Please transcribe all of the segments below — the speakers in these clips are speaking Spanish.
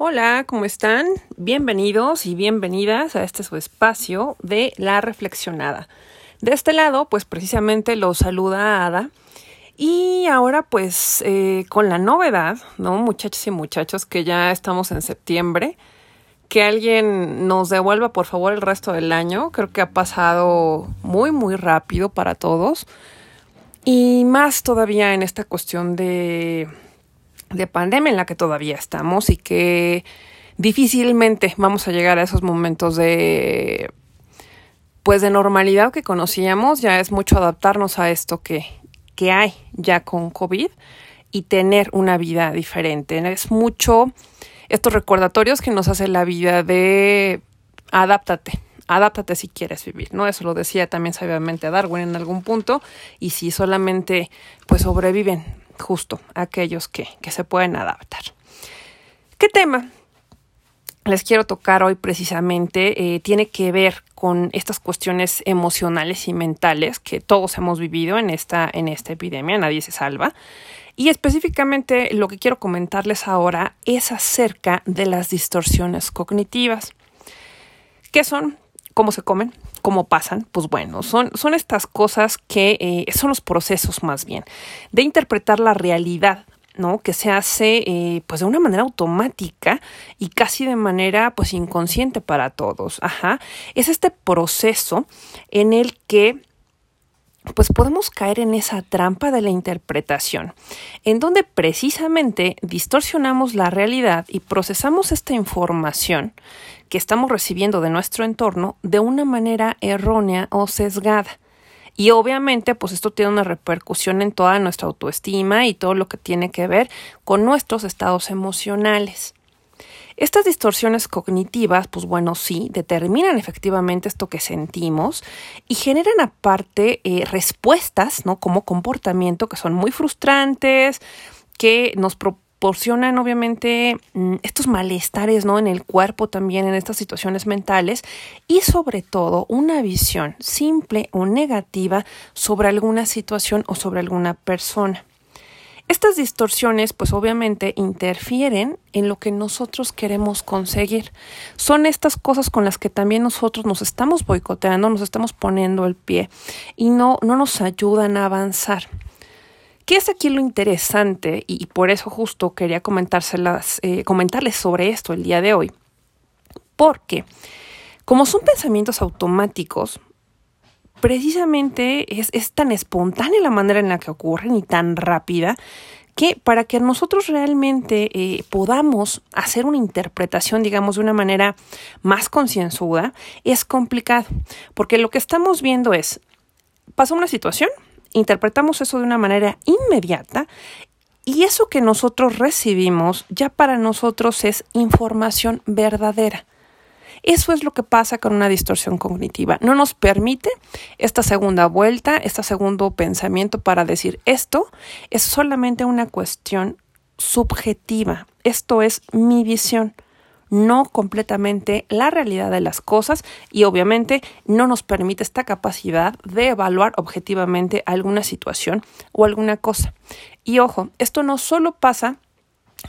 Hola, ¿cómo están? Bienvenidos y bienvenidas a este su espacio de La Reflexionada. De este lado, pues precisamente los saluda Ada. Y ahora, pues, eh, con la novedad, ¿no? Muchachos y muchachos, que ya estamos en septiembre, que alguien nos devuelva, por favor, el resto del año. Creo que ha pasado muy, muy rápido para todos. Y más todavía en esta cuestión de de pandemia en la que todavía estamos y que difícilmente vamos a llegar a esos momentos de pues de normalidad que conocíamos, ya es mucho adaptarnos a esto que, que hay ya con COVID y tener una vida diferente. Es mucho estos recordatorios que nos hace la vida de adáptate, adáptate si quieres vivir, ¿no? Eso lo decía también sabiamente Darwin en algún punto, y si solamente pues sobreviven justo aquellos que, se pueden adaptar. ¿Qué tema? les quiero tocar hoy precisamente eh, tiene que ver con estas cuestiones emocionales y mentales que todos hemos vivido en esta, en esta epidemia, nadie se salva. Y específicamente lo que quiero comentarles ahora es acerca de las distorsiones cognitivas. ¿Qué son? ¿Cómo se comen? cómo pasan, pues bueno, son, son estas cosas que eh, son los procesos más bien de interpretar la realidad ¿no? que se hace eh, pues de una manera automática y casi de manera pues inconsciente para todos. Ajá. Es este proceso en el que pues podemos caer en esa trampa de la interpretación, en donde precisamente distorsionamos la realidad y procesamos esta información que estamos recibiendo de nuestro entorno de una manera errónea o sesgada. Y obviamente, pues esto tiene una repercusión en toda nuestra autoestima y todo lo que tiene que ver con nuestros estados emocionales. Estas distorsiones cognitivas, pues bueno, sí, determinan efectivamente esto que sentimos y generan aparte eh, respuestas, ¿no? Como comportamiento que son muy frustrantes, que nos proporcionan obviamente mm, estos malestares, ¿no? En el cuerpo también, en estas situaciones mentales y sobre todo una visión simple o negativa sobre alguna situación o sobre alguna persona. Estas distorsiones, pues obviamente interfieren en lo que nosotros queremos conseguir. Son estas cosas con las que también nosotros nos estamos boicoteando, nos estamos poniendo el pie y no, no nos ayudan a avanzar. ¿Qué es aquí lo interesante? Y por eso justo quería comentárselas, eh, comentarles sobre esto el día de hoy. Porque como son pensamientos automáticos, precisamente es, es tan espontánea la manera en la que ocurren y tan rápida que para que nosotros realmente eh, podamos hacer una interpretación, digamos, de una manera más concienzuda, es complicado, porque lo que estamos viendo es, pasa una situación, interpretamos eso de una manera inmediata y eso que nosotros recibimos ya para nosotros es información verdadera. Eso es lo que pasa con una distorsión cognitiva. No nos permite esta segunda vuelta, este segundo pensamiento para decir esto es solamente una cuestión subjetiva. Esto es mi visión no completamente la realidad de las cosas y obviamente no nos permite esta capacidad de evaluar objetivamente alguna situación o alguna cosa. Y ojo, esto no solo pasa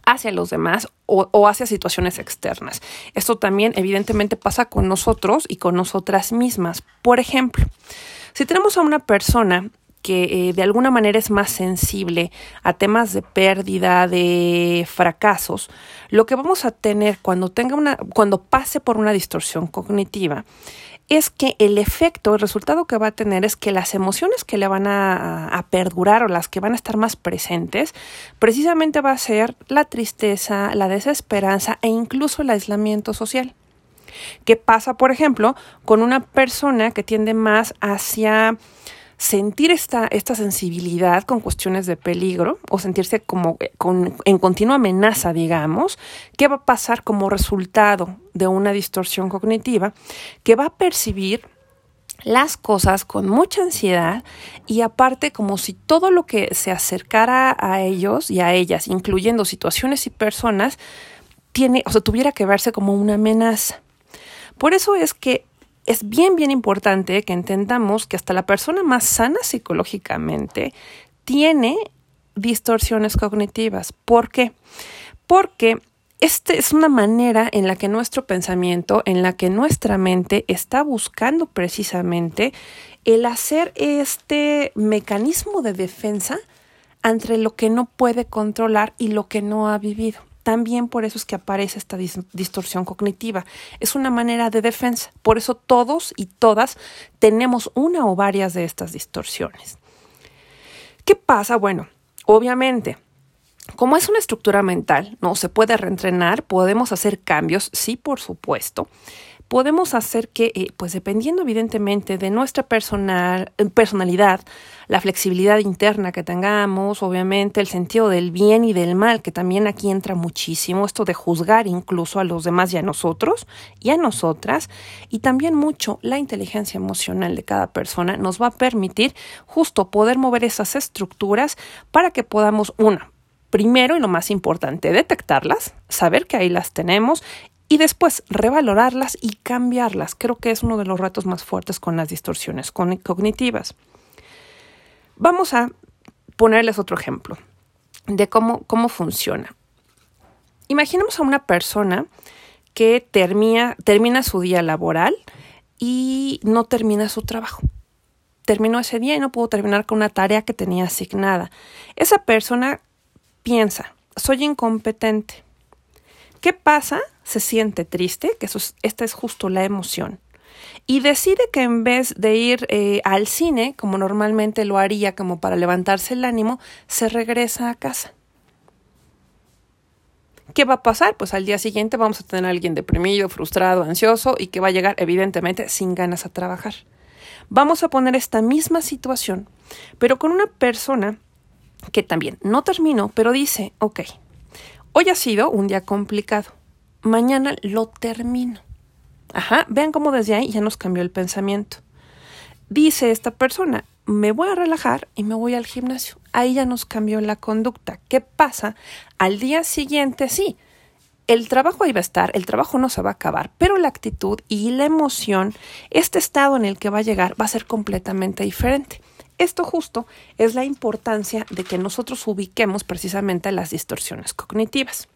hacia los demás o, hacia situaciones externas. Esto también evidentemente pasa con nosotros y con nosotras mismas. Por ejemplo, si tenemos a una persona que eh, de alguna manera es más sensible a temas de pérdida, de fracasos, lo que vamos a tener cuando tenga una, cuando pase por una distorsión cognitiva, es que el efecto, el resultado que va a tener es que las emociones que le van a, perdurar o las que van a estar más presentes, precisamente va a ser la tristeza, la desesperanza e incluso el aislamiento social. ¿Qué pasa, por ejemplo, con una persona que tiende más hacia sentir esta, esta sensibilidad con cuestiones de peligro o sentirse como eh, con, en continua amenaza, digamos, ¿qué va a pasar como resultado de una distorsión cognitiva? Que va a percibir las cosas con mucha ansiedad y aparte como si todo lo que se acercara a ellos y a ellas, incluyendo situaciones y personas, tiene, o sea, tuviera que verse como una amenaza. Por eso es que es bien, bien importante que entendamos que hasta la persona más sana psicológicamente tiene distorsiones cognitivas. ¿Por qué? Porque Esta es una manera en la que nuestro pensamiento, en la que nuestra mente está buscando precisamente el hacer este mecanismo de defensa entre lo que no puede controlar y lo que no ha vivido. También por eso es que aparece esta distorsión cognitiva. Es una manera de defensa. Por eso todos y todas tenemos una o varias de estas distorsiones. ¿Qué pasa? Bueno, obviamente, como es una estructura mental, no se puede reentrenar, podemos hacer cambios, sí, por supuesto. Podemos hacer que, eh, pues dependiendo evidentemente de nuestra personal, eh, personalidad, la flexibilidad interna que tengamos, obviamente el sentido del bien y del mal, que también aquí entra muchísimo, esto de juzgar incluso a los demás y a nosotros y a nosotras, y también mucho la inteligencia emocional de cada persona nos va a permitir justo poder mover esas estructuras para que podamos, una, primero y lo más importante, detectarlas, saber que ahí las tenemos y después revalorarlas y cambiarlas. Creo que es uno de los retos más fuertes con las distorsiones cognitivas. Vamos a ponerles otro ejemplo de cómo, cómo funciona. Imaginemos a una persona que termina, termina su día laboral y no termina su trabajo terminó ese día y no pudo terminar con una tarea que tenía asignada. Esa persona piensa, soy incompetente. ¿Qué pasa? Se siente triste, que eso esta es justo la emoción. Y decide que en vez de ir eh, al cine, como normalmente lo haría como para levantarse el ánimo, se regresa a casa. ¿Qué va a pasar? Pues al día siguiente vamos a tener a alguien deprimido, frustrado, ansioso y que va a llegar evidentemente sin ganas a trabajar. Vamos a poner esta misma situación, pero con una persona que también no terminó, pero dice, ok, hoy ha sido un día complicado, mañana lo termino. Ajá, vean cómo desde ahí ya nos cambió el pensamiento. Dice esta persona, me voy a relajar y me voy al gimnasio. Ahí ya nos cambió la conducta. ¿Qué pasa? Al día siguiente, sí, el trabajo ahí va a estar, el trabajo no se va a acabar, pero la actitud y la emoción, este estado en el que va a llegar, va a ser completamente diferente. Esto justo es la importancia de que nosotros ubiquemos precisamente las distorsiones cognitivas.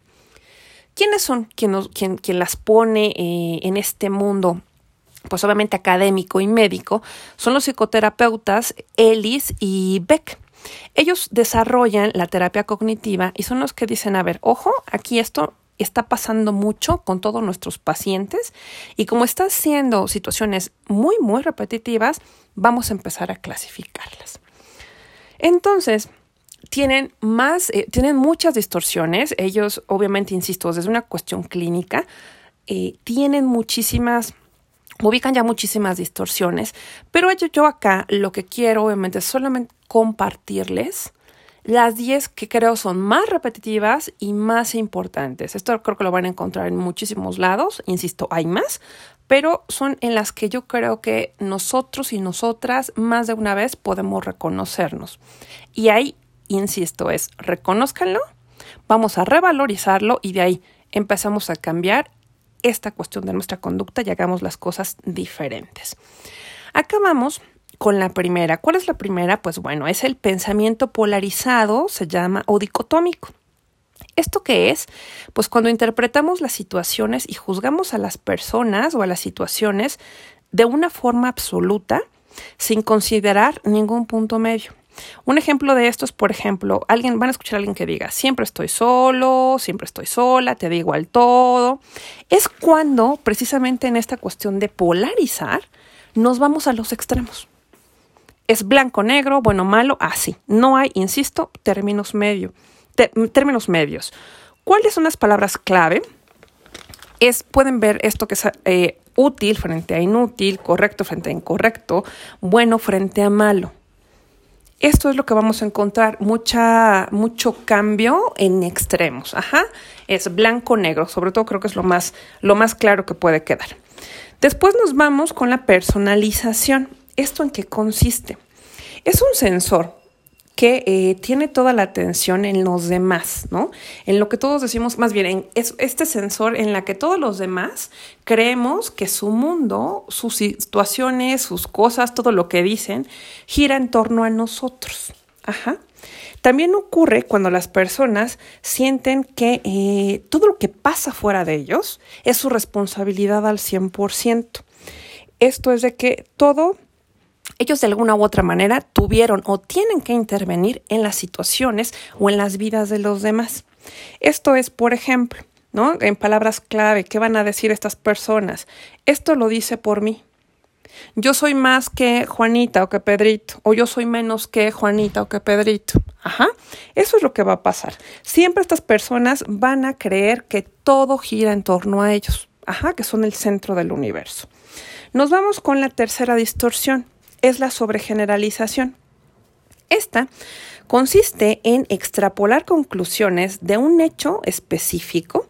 ¿Quiénes son quien, las pone eh, en este mundo? Pues obviamente académico y médico, son los psicoterapeutas Ellis y Beck. Ellos desarrollan la terapia cognitiva y son los que dicen, a ver, ojo, aquí esto está pasando mucho con todos nuestros pacientes y como están siendo situaciones muy, muy repetitivas, vamos a empezar a clasificarlas. Entonces, tienen más, eh, tienen muchas distorsiones. Ellos, obviamente, insisto, desde una cuestión clínica, eh, tienen muchísimas ubican ya muchísimas distorsiones, pero yo, yo acá lo que quiero obviamente es solamente compartirles las 10 que creo son más repetitivas y más importantes. Esto creo que lo van a encontrar en muchísimos lados, insisto, hay más, pero son en las que yo creo que nosotros y nosotras más de una vez podemos reconocernos. Y ahí, insisto, es reconózcanlo, vamos a revalorizarlo y de ahí empezamos a cambiar esta cuestión de nuestra conducta y hagamos las cosas diferentes. Acabamos con la primera. ¿Cuál es la primera? Pues bueno, es el pensamiento polarizado, se llama o dicotómico. ¿Esto qué es? Pues cuando interpretamos las situaciones y juzgamos a las personas o a las situaciones de una forma absoluta sin considerar ningún punto medio. Un ejemplo de esto es, por ejemplo, alguien, van a escuchar a alguien que diga, siempre estoy solo, siempre estoy sola, te digo al todo. Es cuando, precisamente en esta cuestión de polarizar, nos vamos a los extremos es blanco, negro, bueno, malo, así. No hay, insisto, términos, medio, términos medios. ¿Cuáles son las palabras clave? Es, pueden ver esto que es eh, útil frente a inútil, correcto frente a incorrecto, bueno frente a malo. Esto es lo que vamos a encontrar, mucha, mucho cambio en extremos. Ajá, es blanco-negro, sobre todo creo que es lo más, lo más claro que puede quedar. Después nos vamos con la personalización. ¿Esto en qué consiste? Es un sensor que eh, tiene toda la atención en los demás, ¿no? En lo que todos decimos, más bien, en, es este sensor en la que todos los demás creemos que su mundo, sus situaciones, sus cosas, todo lo que dicen, gira en torno a nosotros. Ajá. También ocurre cuando las personas sienten que eh, todo lo que pasa fuera de ellos es su responsabilidad al 100%. Esto es de que todo, ellos de alguna u otra manera tuvieron o tienen que intervenir en las situaciones o en las vidas de los demás. Esto es, por ejemplo, ¿no? En palabras clave, ¿qué van a decir estas personas? Esto lo dice por mí yo soy más que Juanita o que Pedrito, o yo soy menos que Juanita o que Pedrito. Ajá, eso es lo que va a pasar. Siempre estas personas van a creer que todo gira en torno a ellos. Ajá, que son el centro del universo. Nos vamos con la tercera distorsión, es la sobregeneralización. Esta consiste en extrapolar conclusiones de un hecho específico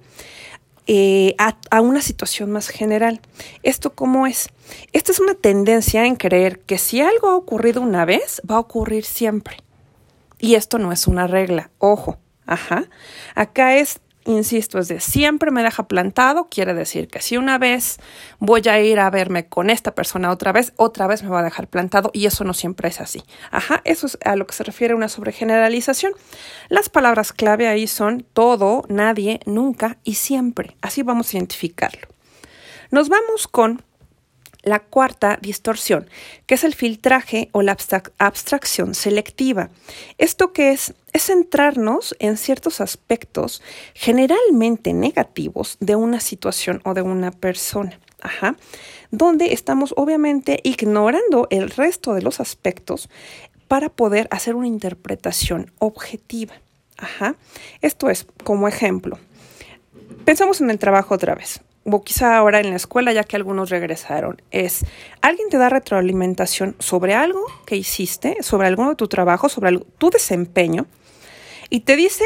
eh, a, una situación más general. ¿Esto cómo es? Esta es una tendencia en creer que si algo ha ocurrido una vez, va a ocurrir siempre. Y esto no es una regla, ojo, ajá. Acá es insisto, es de siempre me deja plantado, quiere decir que si una vez voy a ir a verme con esta persona otra vez, otra vez me va a dejar plantado y eso no siempre es así. Ajá, eso es a lo que se refiere una sobregeneralización. Las palabras clave ahí son todo, nadie, nunca y siempre. Así vamos a identificarlo. Nos vamos con la cuarta distorsión, que es el filtraje o la abstracción selectiva. ¿Esto qué es? Es centrarnos en ciertos aspectos generalmente negativos de una situación o de una persona. Ajá. Donde estamos obviamente ignorando el resto de los aspectos para poder hacer una interpretación objetiva. Ajá. Esto es, como ejemplo, pensamos en el trabajo otra vez o quizá ahora en la escuela, ya que algunos regresaron, es alguien te da retroalimentación sobre algo que hiciste, sobre alguno de tu trabajo, sobre tu desempeño, y te dice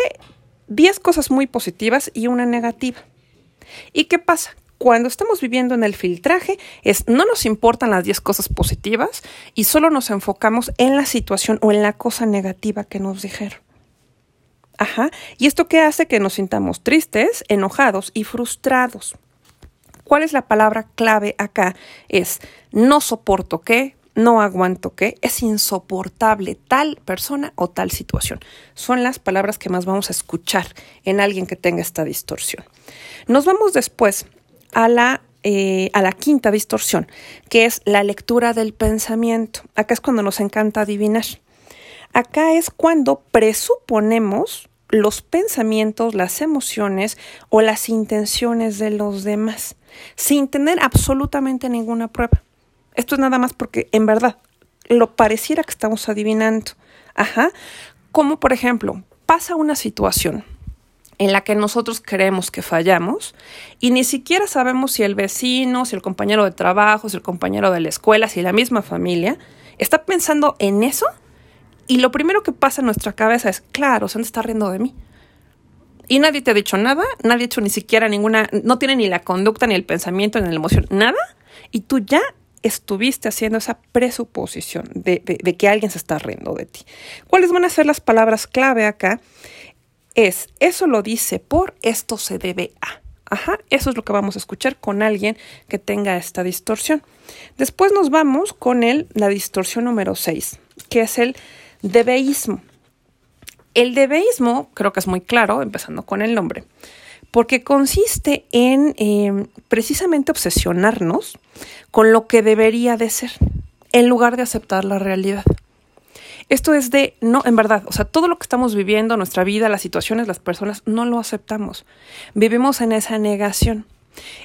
10 cosas muy positivas y una negativa. ¿Y qué pasa? Cuando estamos viviendo en el filtraje, es no nos importan las 10 cosas positivas y solo nos enfocamos en la situación o en la cosa negativa que nos dijeron. Ajá. ¿Y esto qué hace? Que nos sintamos tristes, enojados y frustrados. ¿Cuál es la palabra clave acá? Es no soporto qué, no aguanto qué, es insoportable tal persona o tal situación. Son las palabras que más vamos a escuchar en alguien que tenga esta distorsión. Nos vamos después a la eh, a la quinta distorsión, que es la lectura del pensamiento. Acá es cuando nos encanta adivinar. Acá es cuando presuponemos los pensamientos, las emociones o las intenciones de los demás sin tener absolutamente ninguna prueba. Esto es nada más porque en verdad lo pareciera que estamos adivinando. Ajá. Como por ejemplo, pasa una situación en la que nosotros creemos que fallamos y ni siquiera sabemos si el vecino, si el compañero de trabajo, si el compañero de la escuela, si la misma familia está pensando en eso y lo primero que pasa en nuestra cabeza es, claro, se está riendo de mí. Y nadie te ha dicho nada, nadie ha hecho ni siquiera ninguna, no tiene ni la conducta, ni el pensamiento, ni la emoción, nada. Y tú ya estuviste haciendo esa presuposición de, que alguien se está riendo de ti. ¿Cuáles van a ser las palabras clave acá? Es, eso lo dice por, esto se debe a. Ajá, eso es lo que vamos a escuchar con alguien que tenga esta distorsión. Después nos vamos con el, la distorsión número 6, que es el debeísmo. El debeísmo creo que es muy claro, empezando con el nombre, porque consiste en em, precisamente obsesionarnos con lo que debería de ser, en lugar de aceptar la realidad. Esto es de, no, en verdad, o sea, todo lo que estamos viviendo, nuestra vida, las situaciones, las personas, no lo aceptamos. Vivimos en esa negación.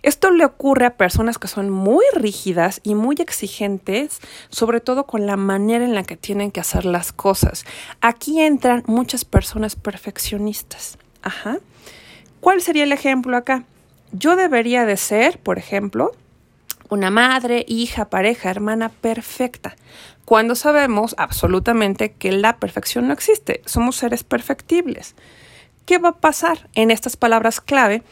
Esto le ocurre a personas que son muy rígidas y muy exigentes, sobre todo con la manera en la que tienen que hacer las cosas. Aquí entran muchas personas perfeccionistas. Ajá. ¿Cuál sería el ejemplo acá? Yo debería de ser, por ejemplo, una madre, hija, pareja, hermana perfecta, cuando sabemos absolutamente que la perfección no existe, somos seres perfectibles. ¿Qué va a pasar en estas palabras clave?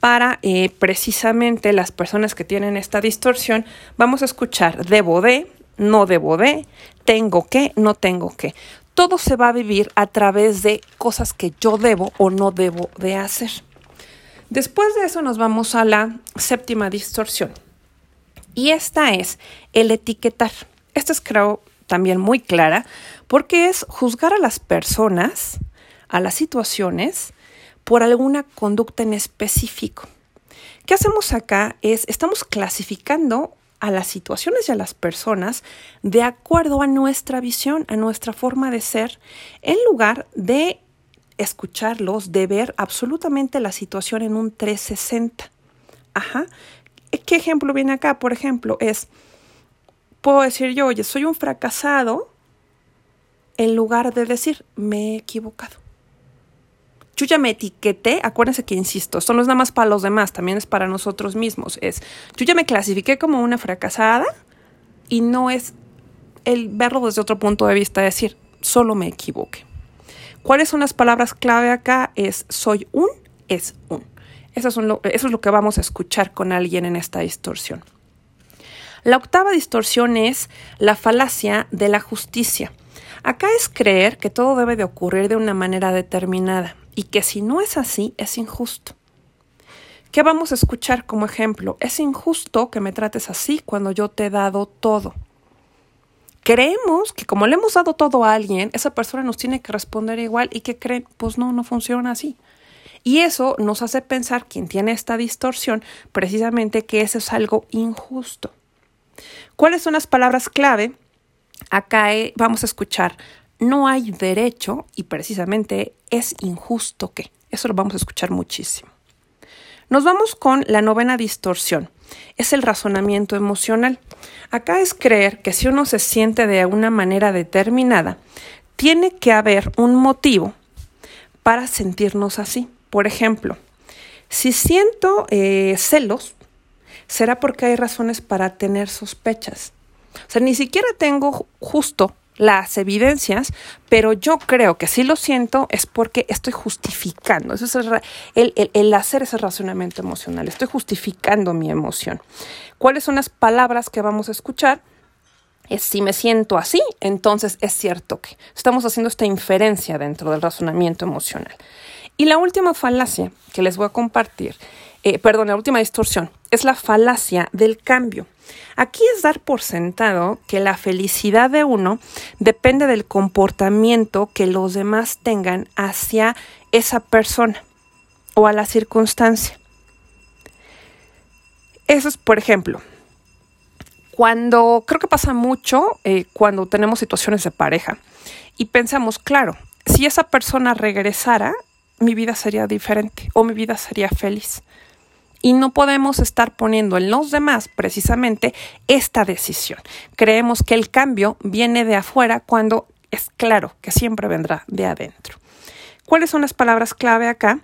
Para eh, precisamente las personas que tienen esta distorsión, vamos a escuchar debo de, no debo de, tengo que, no tengo que. Todo se va a vivir a través de cosas que yo debo o no debo de hacer. Después de eso nos vamos a la séptima distorsión. Y esta es el etiquetar. Esta es creo también muy clara, porque es juzgar a las personas, a las situaciones, por alguna conducta en específico. ¿Qué hacemos acá? Es, estamos clasificando a las situaciones y a las personas de acuerdo a nuestra visión, a nuestra forma de ser, en lugar de escucharlos, de ver absolutamente la situación en un 360. Ajá. ¿Qué ejemplo viene acá? Por ejemplo, es, puedo decir yo, oye, soy un fracasado, en lugar de decir, me he equivocado. Yo ya me etiqueté, acuérdense que insisto, esto no es nada más para los demás, también es para nosotros mismos. Es, yo ya me clasifiqué como una fracasada y no es el verlo desde otro punto de vista, decir, solo me equivoqué. ¿Cuáles son las palabras clave acá? Es soy un, es un. Eso es, lo, eso es lo que vamos a escuchar con alguien en esta distorsión. La octava distorsión es la falacia de la justicia. Acá es creer que todo debe de ocurrir de una manera determinada y que si no es así es injusto. ¿Qué vamos a escuchar como ejemplo? Es injusto que me trates así cuando yo te he dado todo. Creemos que como le hemos dado todo a alguien, esa persona nos tiene que responder igual y que creen, pues no, no funciona así. Y eso nos hace pensar, quien tiene esta distorsión, precisamente que eso es algo injusto. ¿Cuáles son las palabras clave? Acá eh, vamos a escuchar, no hay derecho y precisamente es injusto que. Eso lo vamos a escuchar muchísimo. Nos vamos con la novena distorsión. Es el razonamiento emocional. Acá es creer que si uno se siente de una manera determinada, tiene que haber un motivo para sentirnos así. Por ejemplo, si siento eh, celos, será porque hay razones para tener sospechas. O sea, ni siquiera tengo justo las evidencias, pero yo creo que si lo siento es porque estoy justificando. Eso es el, hacer ese razonamiento emocional. Estoy justificando mi emoción. ¿Cuáles son las palabras que vamos a escuchar? Es si me siento así, entonces es cierto que estamos haciendo esta inferencia dentro del razonamiento emocional. Y la última falacia que les voy a compartir, eh, perdón, la última distorsión, es la falacia del cambio. Aquí es dar por sentado que la felicidad de uno depende del comportamiento que los demás tengan hacia esa persona o a la circunstancia. Eso es, por ejemplo, cuando creo que pasa mucho eh, cuando tenemos situaciones de pareja y pensamos, claro, si esa persona regresara, mi vida sería diferente o mi vida sería feliz y no podemos estar poniendo en los demás precisamente esta decisión. Creemos que el cambio viene de afuera cuando es claro que siempre vendrá de adentro. ¿Cuáles son las palabras clave acá?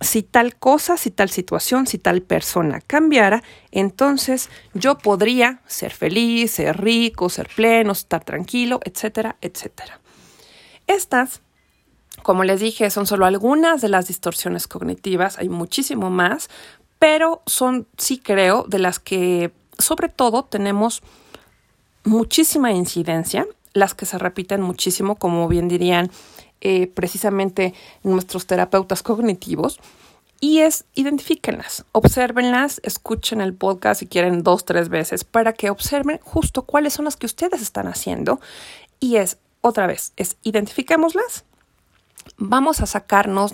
Si tal cosa, si tal situación, si tal persona cambiara, entonces yo podría ser feliz, ser rico, ser pleno, estar tranquilo, etcétera, etcétera. Estas como les dije, son solo algunas de las distorsiones cognitivas, hay muchísimo más, pero son, sí creo, de las que sobre todo tenemos muchísima incidencia, las que se repiten muchísimo, como bien dirían eh, precisamente nuestros terapeutas cognitivos. Y es, identifíquenlas, obsérvenlas, escuchen el podcast si quieren dos, tres veces para que observen justo cuáles son las que ustedes están haciendo. Y es, otra vez, es identifiquémoslas, vamos a sacarnos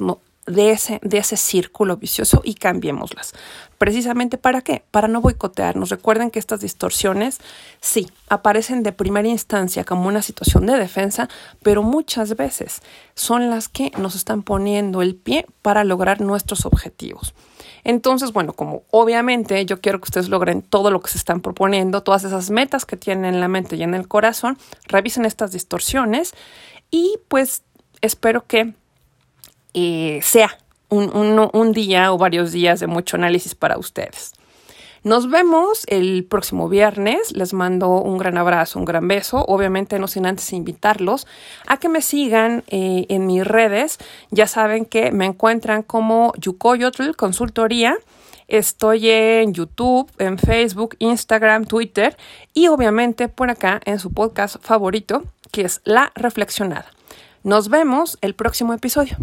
de ese, de ese círculo vicioso y cambiémoslas. Precisamente para qué? Para no boicotearnos. Recuerden que estas distorsiones sí aparecen de primera instancia como una situación de defensa, pero muchas veces son las que nos están poniendo el pie para lograr nuestros objetivos. Entonces, bueno, como obviamente yo quiero que ustedes logren todo lo que se están proponiendo, todas esas metas que tienen en la mente y en el corazón, revisen estas distorsiones y pues espero que eh, sea un, día o varios días de mucho análisis para ustedes. Nos vemos el próximo viernes. Les mando un gran abrazo, un gran beso. Obviamente no sin antes invitarlos a que me sigan eh, en mis redes. Ya saben que me encuentran como Yukoyotl Consultoría. Estoy en YouTube, en Facebook, Instagram, Twitter y obviamente por acá en su podcast favorito, que es La Reflexionada. Nos vemos el próximo episodio.